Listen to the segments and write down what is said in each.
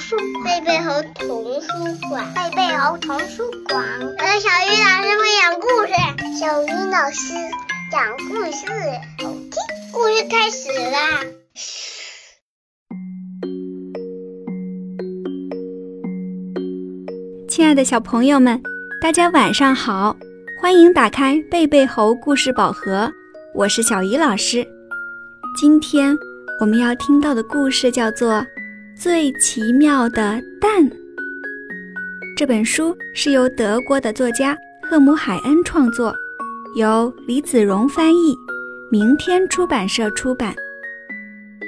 书，贝贝猴童书馆，贝贝猴童书馆。我是小鱼老师会讲故事，小鱼老师讲故事，好听。故事开始啦！亲爱的小朋友们，大家晚上好，欢迎打开贝贝猴故事宝盒，我是小鱼老师。今天我们要听到的故事叫做《最奇妙的蛋》。这本书是由德国的作家赫姆海恩创作，由李子荣翻译，明天出版社出版。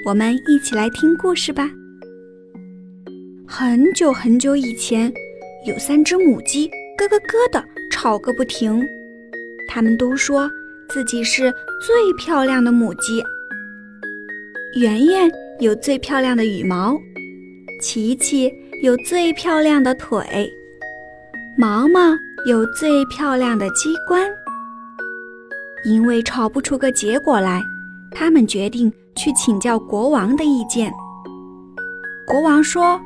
我们一起来听故事吧。很久很久以前，有三只母鸡咯咯咯的吵个不停，它们都说自己是最漂亮的母鸡。圆圆有最漂亮的羽毛，琪琪有最漂亮的腿，毛毛有最漂亮的鸡冠。因为吵不出个结果来，他们决定去请教国王的意见。国王说：“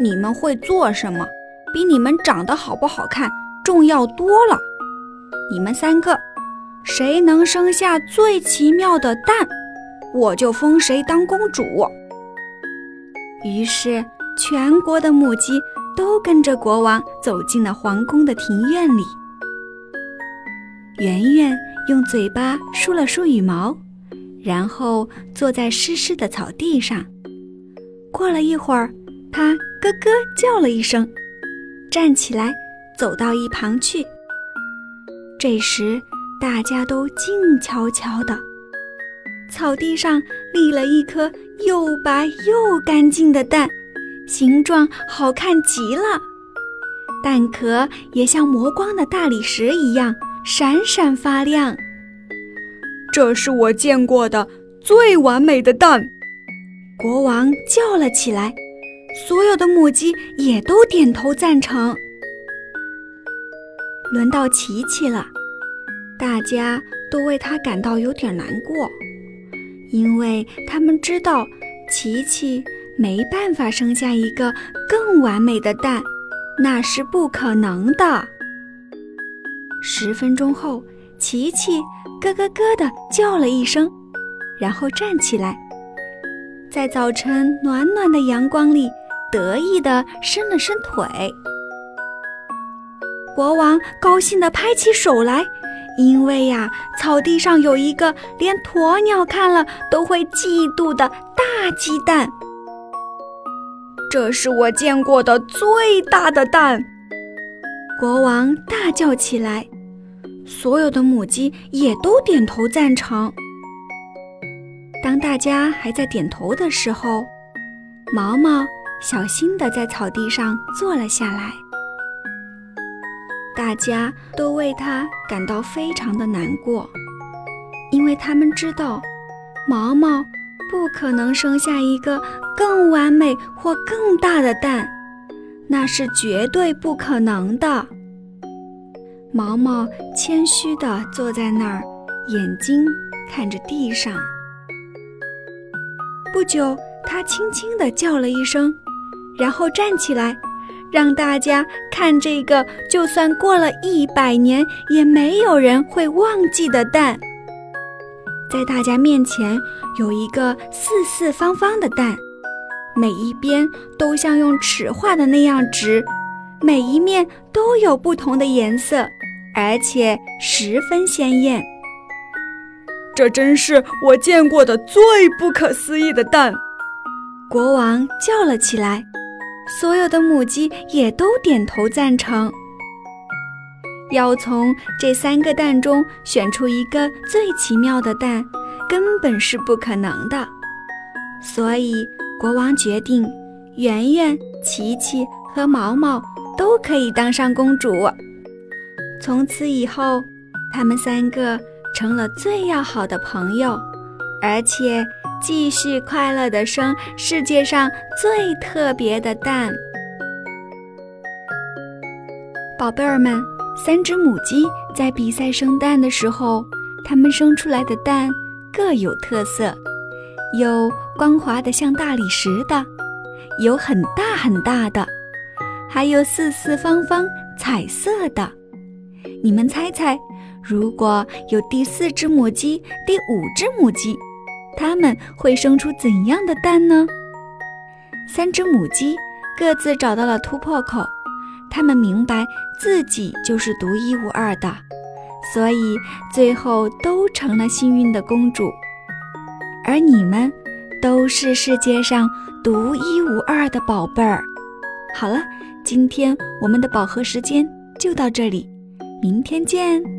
你们会做什么，比你们长得好不好看重要多了。你们三个，谁能生下最奇妙的蛋？”我就封谁当公主。于是，全国的母鸡都跟着国王走进了皇宫的庭院里。圆圆用嘴巴梳了梳羽毛，然后坐在湿湿的草地上。过了一会儿，它咯咯叫了一声，站起来，走到一旁去。这时，大家都静悄悄的。草地上立了一颗又白又干净的蛋，形状好看极了，蛋壳也像磨光的大理石一样闪闪发亮。这是我见过的最完美的蛋！国王叫了起来，所有的母鸡也都点头赞成。轮到琪琪了，大家都为他感到有点难过。因为他们知道，琪琪没办法生下一个更完美的蛋，那是不可能的。十分钟后，琪琪咯咯咯地叫了一声，然后站起来，在早晨暖暖的阳光里得意地伸了伸腿。国王高兴地拍起手来。因为呀，草地上有一个连鸵鸟看了都会嫉妒的大鸡蛋。这是我见过的最大的蛋！国王大叫起来，所有的母鸡也都点头赞成。当大家还在点头的时候，毛毛小心地在草地上坐了下来。大家都为他感到非常的难过，因为他们知道，毛毛不可能生下一个更完美或更大的蛋，那是绝对不可能的。毛毛谦虚地坐在那儿，眼睛看着地上。不久，他轻轻地叫了一声，然后站起来。让大家看这个，就算过了一百年，也没有人会忘记的蛋。在大家面前有一个四四方方的蛋，每一边都像用尺画的那样直，每一面都有不同的颜色，而且十分鲜艳。这真是我见过的最不可思议的蛋！国王叫了起来。所有的母鸡也都点头赞成。要从这三个蛋中选出一个最奇妙的蛋，根本是不可能的。所以国王决定，圆圆、琪琪和毛毛都可以当上公主。从此以后，他们三个成了最要好的朋友，而且。继续快乐地生世界上最特别的蛋，宝贝儿们。三只母鸡在比赛生蛋的时候，它们生出来的蛋各有特色，有光滑的像大理石的，有很大很大的，还有四四方方彩色的。你们猜猜，如果有第四只母鸡、第五只母鸡，它们会生出怎样的蛋呢？三只母鸡各自找到了突破口，它们明白自己就是独一无二的，所以最后都成了幸运的公主。而你们，都是世界上独一无二的宝贝儿。好了，今天我们的宝盒时间就到这里，明天见。